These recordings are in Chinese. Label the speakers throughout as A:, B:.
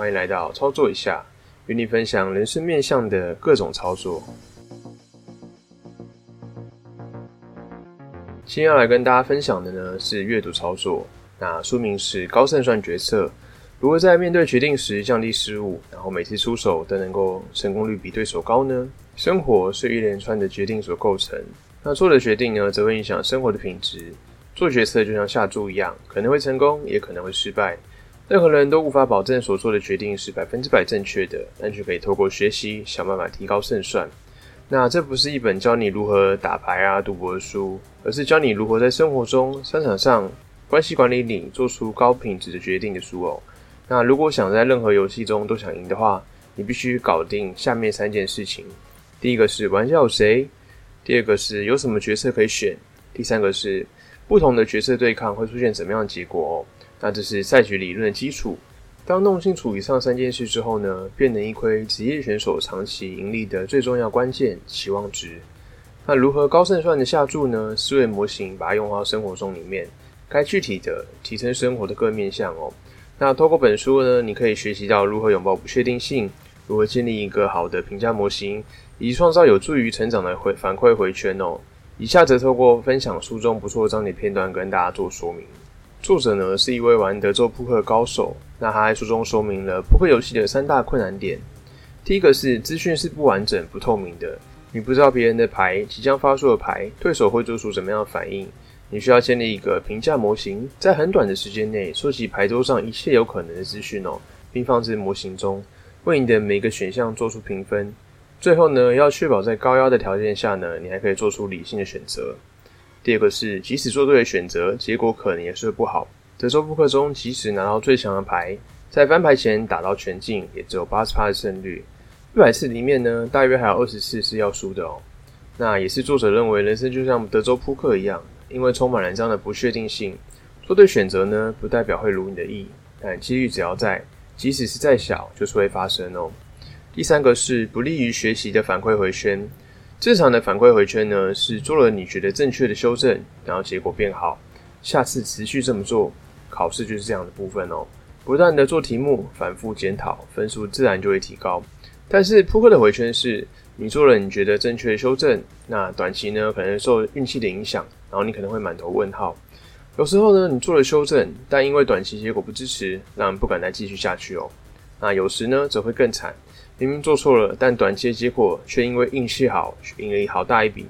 A: 欢迎来到操作一下，与你分享人生面向的各种操作。今天要来跟大家分享的呢是阅读操作，那书名是高胜算决策，如何在面对决定时降低失误，然后每次出手都能够成功率比对手高呢？生活是一连串的决定所构成，那做的决定呢，则会影响生活的品质。做决策就像下注一样，可能会成功，也可能会失败。任何人都无法保证所做的决定是百分之百正确的，但却可以透过学习想办法提高胜算。那这不是一本教你如何打牌啊、赌博的书，而是教你如何在生活中、商场上、关系管理里做出高品质的决定的书哦。那如果想在任何游戏中都想赢的话，你必须搞定下面三件事情：第一个是玩家有谁；第二个是有什么角色可以选；第三个是不同的角色对抗会出现什么样的结果哦。那这是赛局理论的基础。当弄清楚以上三件事之后呢，便能一窥职业选手长期盈利的最重要关键期望值。那如何高胜算的下注呢？思维模型把它用到生活中里面，该具体的提升生活的各面向哦。那透过本书呢，你可以学习到如何拥抱不确定性，如何建立一个好的评价模型，以及创造有助于成长的回反馈回圈哦。以下则透过分享书中不错的章节片段跟大家做说明。作者呢是一位玩德州扑克高手。那他在书中说明了扑克游戏的三大困难点。第一个是资讯是不完整、不透明的，你不知道别人的牌即将发出的牌，对手会做出什么样的反应。你需要建立一个评价模型，在很短的时间内收集牌桌上一切有可能的资讯哦，并放置模型中，为你的每个选项做出评分。最后呢，要确保在高压的条件下呢，你还可以做出理性的选择。第二个是，即使做对了选择，结果可能也是不好。德州扑克中，即使拿到最强的牌，在翻牌前打到全境，也只有八十趴的胜率。一百次里面呢，大约还有二十次是要输的哦。那也是作者认为，人生就像德州扑克一样，因为充满了这样的不确定性。做对选择呢，不代表会如你的意，但几率只要在，即使是再小，就是会发生哦。第三个是不利于学习的反馈回圈。正常的反馈回圈呢，是做了你觉得正确的修正，然后结果变好，下次持续这么做，考试就是这样的部分哦。不断的做题目，反复检讨，分数自然就会提高。但是扑克的回圈是，你做了你觉得正确的修正，那短期呢可能受运气的影响，然后你可能会满头问号。有时候呢你做了修正，但因为短期结果不支持，让人不敢再继续下去哦。那有时呢则会更惨。明明做错了，但短期的结果却因为运气好，赢了好大一笔，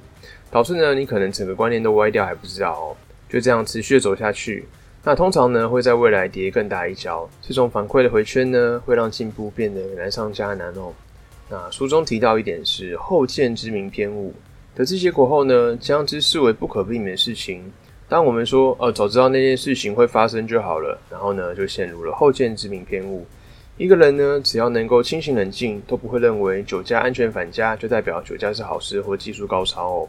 A: 导致呢你可能整个观念都歪掉还不知道哦。就这样持续的走下去，那通常呢会在未来跌更大一跤。这种反馈的回圈呢，会让进步变得难上加难哦。那书中提到一点是后见之明偏误，得知结果后呢，将之视为不可避免的事情。当我们说哦早知道那件事情会发生就好了，然后呢就陷入了后见之明偏误。一个人呢，只要能够清醒冷静，都不会认为酒驾安全返家就代表酒驾是好事或技术高超哦。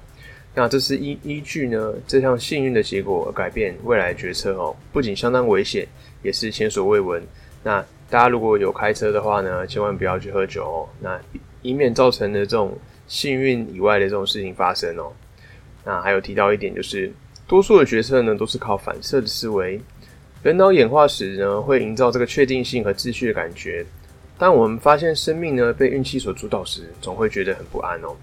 A: 那这是依依据呢这项幸运的结果而改变未来决策哦，不仅相当危险，也是前所未闻。那大家如果有开车的话呢，千万不要去喝酒哦，那以免造成的这种幸运以外的这种事情发生哦。那还有提到一点就是，多数的决策呢都是靠反射的思维。人脑演化时呢，会营造这个确定性和秩序的感觉。当我们发现生命呢被运气所主导时，总会觉得很不安哦。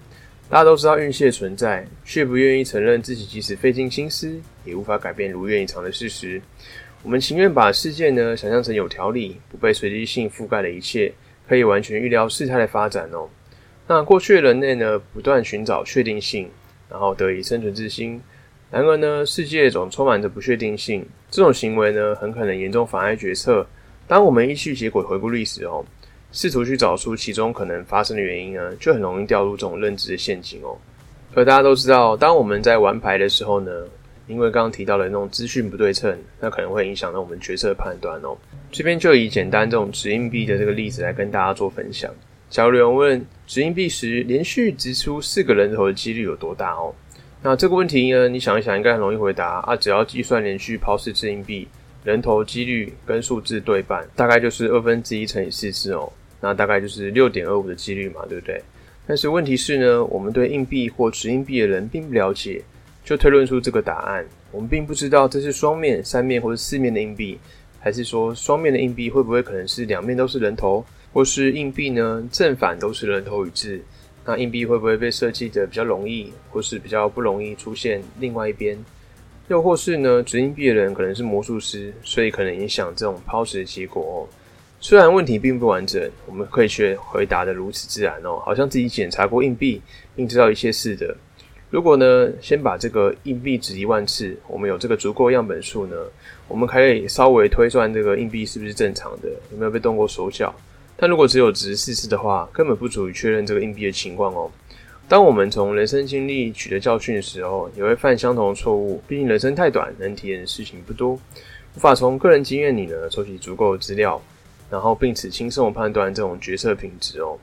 A: 大家都知道运气的存在，却不愿意承认自己即使费尽心思，也无法改变如愿以偿的事实。我们情愿把世界呢想象成有条理、不被随机性覆盖的一切，可以完全预料事态的发展哦。那过去的人类呢，不断寻找确定性，然后得以生存自心。然而呢，世界总充满着不确定性，这种行为呢，很可能严重妨碍决策。当我们依据结果回顾历史哦，试图去找出其中可能发生的原因呢，就很容易掉入这种认知的陷阱哦。而大家都知道，当我们在玩牌的时候呢，因为刚刚提到的那种资讯不对称，那可能会影响到我们决策判断哦。这边就以简单这种掷硬币的这个例子来跟大家做分享。假如有人问掷硬币时连续掷出四个人头的几率有多大哦？那这个问题呢？你想一想，应该很容易回答啊！只要计算连续抛四次硬币，人头几率跟数字对半，大概就是二分之一乘以四次哦。那大概就是六点二五的几率嘛，对不对？但是问题是呢，我们对硬币或持硬币的人并不了解，就推论出这个答案。我们并不知道这是双面、三面或者四面的硬币，还是说双面的硬币会不会可能是两面都是人头，或是硬币呢正反都是人头与字？那硬币会不会被设计的比较容易，或是比较不容易出现另外一边？又或是呢，掷硬币的人可能是魔术师，所以可能影响这种抛掷的结果哦。虽然问题并不完整，我们可以却回答的如此自然哦，好像自己检查过硬币并知道一切似的。如果呢，先把这个硬币掷一万次，我们有这个足够样本数呢，我们可以稍微推算这个硬币是不是正常的，有没有被动过手脚。但如果只有掷四次的话，根本不足以确认这个硬币的情况哦。当我们从人生经历取得教训的时候，也会犯相同的错误。毕竟人生太短，能体验的事情不多，无法从个人经验里呢收集足够的资料。然后，并此轻松的判断这种决策品质哦。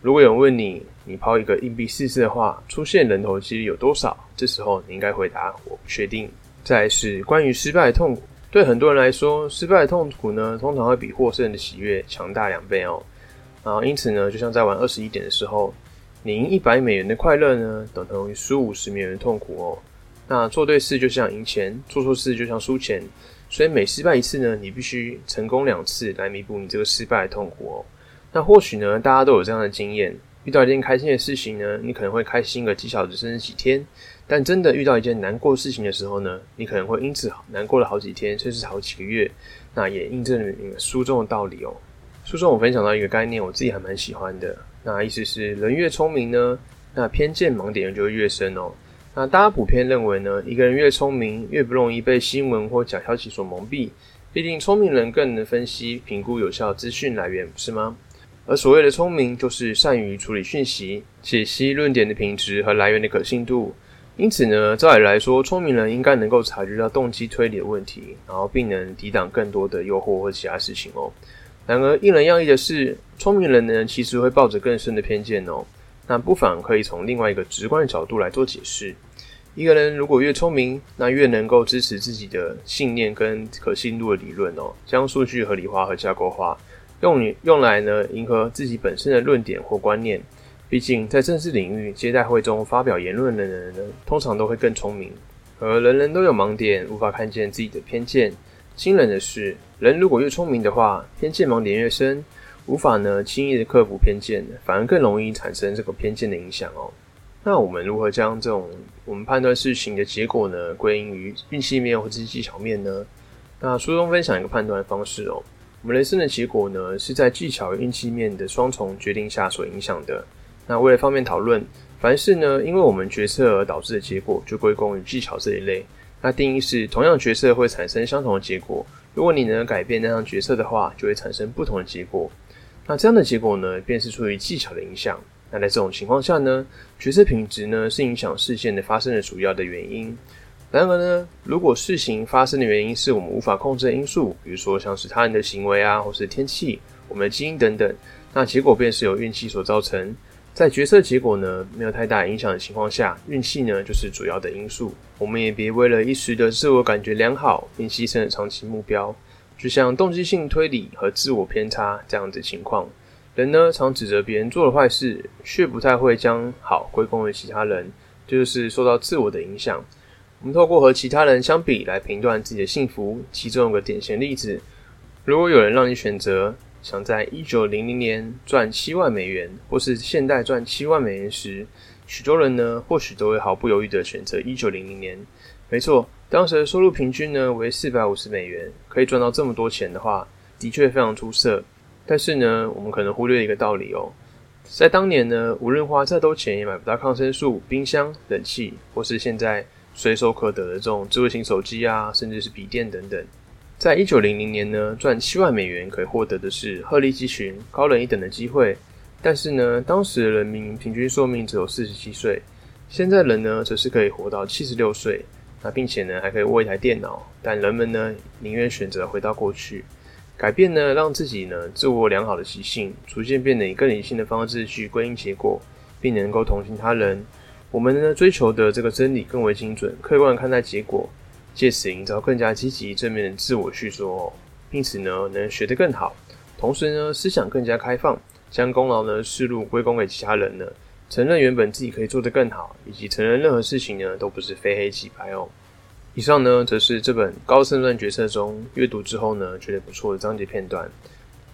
A: 如果有人问你，你抛一个硬币试试的话，出现人头几率有多少？这时候你应该回答：我不确定。再是关于失败的痛苦，对很多人来说，失败的痛苦呢，通常会比获胜的喜悦强大两倍哦。然后，因此呢，就像在玩二十一点的时候，你赢一百美元的快乐呢，等同于输五十美元的痛苦哦。那做对事就像赢钱，做错事就像输钱。所以每失败一次呢，你必须成功两次来弥补你这个失败的痛苦哦。那或许呢，大家都有这样的经验：遇到一件开心的事情呢，你可能会开心个几小时甚至几天；但真的遇到一件难过事情的时候呢，你可能会因此难过了好几天，甚至好几个月。那也印证了书中的道理哦。书中我分享到一个概念，我自己还蛮喜欢的。那意思是，人越聪明呢，那偏见盲点就会越深哦。那大家普遍认为呢，一个人越聪明，越不容易被新闻或假消息所蒙蔽。毕竟聪明人更能分析、评估有效资讯来源，不是吗？而所谓的聪明，就是善于处理讯息、解析论点的品质和来源的可信度。因此呢，照理来说，聪明人应该能够察觉到动机推理的问题，然后并能抵挡更多的诱惑或其他事情哦。然而，令人讶异的是，聪明人呢，其实会抱着更深的偏见哦。那不妨可以从另外一个直观的角度来做解释。一个人如果越聪明，那越能够支持自己的信念跟可信度的理论哦，将数据合理化和架构化，用用来呢迎合自己本身的论点或观念。毕竟在政治领域接待会中发表言论的人呢，通常都会更聪明。而人人都有盲点，无法看见自己的偏见。惊人的是，人如果越聪明的话，偏见盲点越深。无法呢轻易的克服偏见，反而更容易产生这个偏见的影响哦。那我们如何将这种我们判断事情的结果呢归因于运气面或是技巧面呢？那书中分享一个判断方式哦。我们人生的结果呢是在技巧与运气面的双重决定下所影响的。那为了方便讨论，凡事呢因为我们决策而导致的结果，就归功于技巧这一类。那定义是同样决策会产生相同的结果，如果你能改变那样决策的话，就会产生不同的结果。那这样的结果呢，便是出于技巧的影响。那在这种情况下呢，决策品质呢是影响事件的发生的主要的原因。然而呢，如果事情发生的原因是我们无法控制的因素，比如说像是他人的行为啊，或是天气、我们的基因等等，那结果便是由运气所造成。在决策结果呢没有太大影响的情况下，运气呢就是主要的因素。我们也别为了一时的自我感觉良好，并牺牲了长期目标。就像动机性推理和自我偏差这样子情况，人呢常指责别人做了坏事，却不太会将好归功于其他人，就是受到自我的影响。我们透过和其他人相比来评断自己的幸福。其中有个典型例子：如果有人让你选择，想在一九零零年赚七万美元，或是现代赚七万美元时，许多人呢或许都会毫不犹豫地选择一九零零年。没错。当时的收入平均呢为四百五十美元，可以赚到这么多钱的话，的确非常出色。但是呢，我们可能忽略一个道理哦，在当年呢，无论花再多钱也买不到抗生素、冰箱、冷气，或是现在随手可得的这种智慧型手机啊，甚至是笔电等等。在一九零零年呢，赚七万美元可以获得的是鹤立鸡群、高人一等的机会。但是呢，当时的人民平均寿命只有四十七岁，现在人呢，则是可以活到七十六岁。那并且呢，还可以握一台电脑，但人们呢，宁愿选择回到过去，改变呢，让自己呢，自我良好的习性，逐渐变得以更理性的方式去归因结果，并能够同情他人。我们呢，追求的这个真理更为精准，客观看待结果，借此营造更加积极正面的自我叙述，并此呢，能学得更好，同时呢，思想更加开放，将功劳呢，视入归功给其他人呢。承认原本自己可以做得更好，以及承认任何事情呢都不是非黑即白哦。以上呢，则是这本高胜算决策中阅读之后呢，觉得不错的章节片段。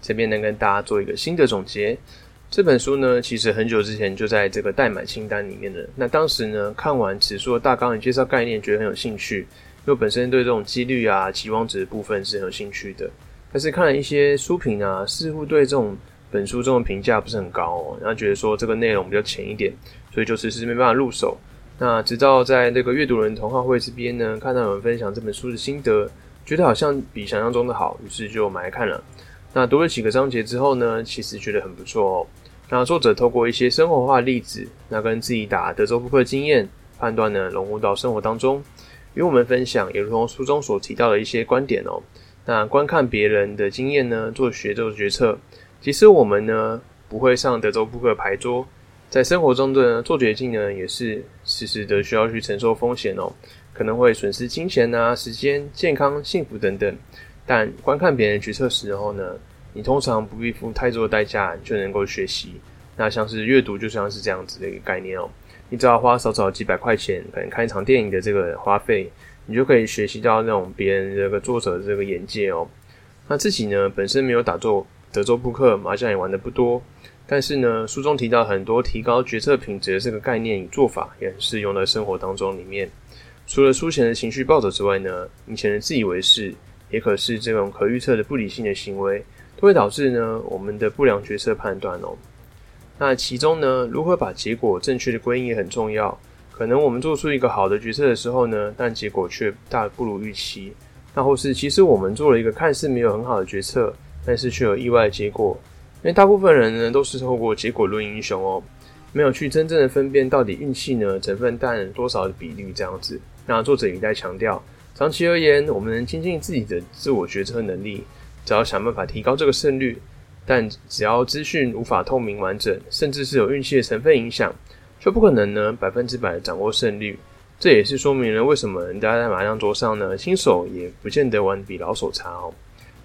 A: 这边能跟大家做一个新的总结。这本书呢，其实很久之前就在这个待买清单里面的。那当时呢，看完此书的大纲与介绍概念，觉得很有兴趣，就本身对这种几率啊、期望值的部分是很有兴趣的。但是看了一些书评啊，似乎对这种本书中的评价不是很高哦，然后觉得说这个内容比较浅一点，所以就迟迟没办法入手。那直到在那个阅读人同好会这边呢，看到有人分享这本书的心得，觉得好像比想象中的好，于是就买来看了。那读了几个章节之后呢，其实觉得很不错哦。那作者透过一些生活化例子，那跟自己打德州扑克经验判断呢，融入到生活当中，与我们分享，也如同书中所提到的一些观点哦。那观看别人的经验呢，做学做决策。即使我们呢不会上德州扑克牌桌，在生活中的做决定呢，也是时时的需要去承受风险哦，可能会损失金钱啊、时间、健康、幸福等等。但观看别人决策时候呢？你通常不必付太多的代价就能够学习，那像是阅读就像是这样子的一个概念哦。你只要花少少几百块钱，可能看一场电影的这个花费，你就可以学习到那种别人这个作者的这个眼界哦。那自己呢，本身没有打坐德州扑克、麻将也玩的不多，但是呢，书中提到很多提高决策品质的这个概念与做法，也是用在生活当中里面。除了书前的情绪暴走之外呢，以前的自以为是，也可是这种可预测的不理性的行为。都会导致呢我们的不良决策判断哦。那其中呢，如何把结果正确的归因也很重要。可能我们做出一个好的决策的时候呢，但结果却大不如预期。那或是其实我们做了一个看似没有很好的决策，但是却有意外的结果。因为大部分人呢都是透过结果论英雄哦，没有去真正的分辨到底运气呢成分占多少的比率这样子。那作者也在强调，长期而言，我们能精进自己的自我决策能力。只要想办法提高这个胜率，但只要资讯无法透明完整，甚至是有运气的成分影响，就不可能呢百分之百掌握胜率。这也是说明了为什么人家在麻将桌上呢，新手也不见得玩比老手差哦。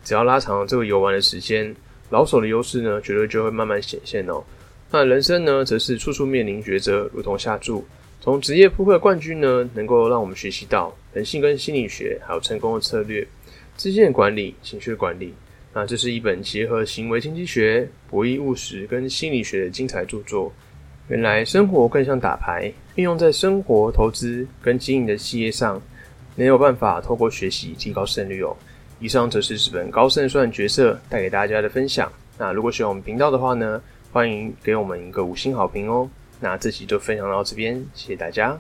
A: 只要拉长这个游玩的时间，老手的优势呢，绝对就会慢慢显现哦。那人生呢，则是处处面临抉择，如同下注。从职业扑克冠军呢，能够让我们学习到人性跟心理学，还有成功的策略。资金的管理、情绪管理，那这是一本结合行为经济学、博弈务实跟心理学的精彩著作。原来生活更像打牌，运用在生活、投资跟经营的企业上，能有办法透过学习提高胜率哦。以上则是这本高胜算角色带给大家的分享。那如果喜欢我们频道的话呢，欢迎给我们一个五星好评哦。那这期就分享到这边，谢谢大家。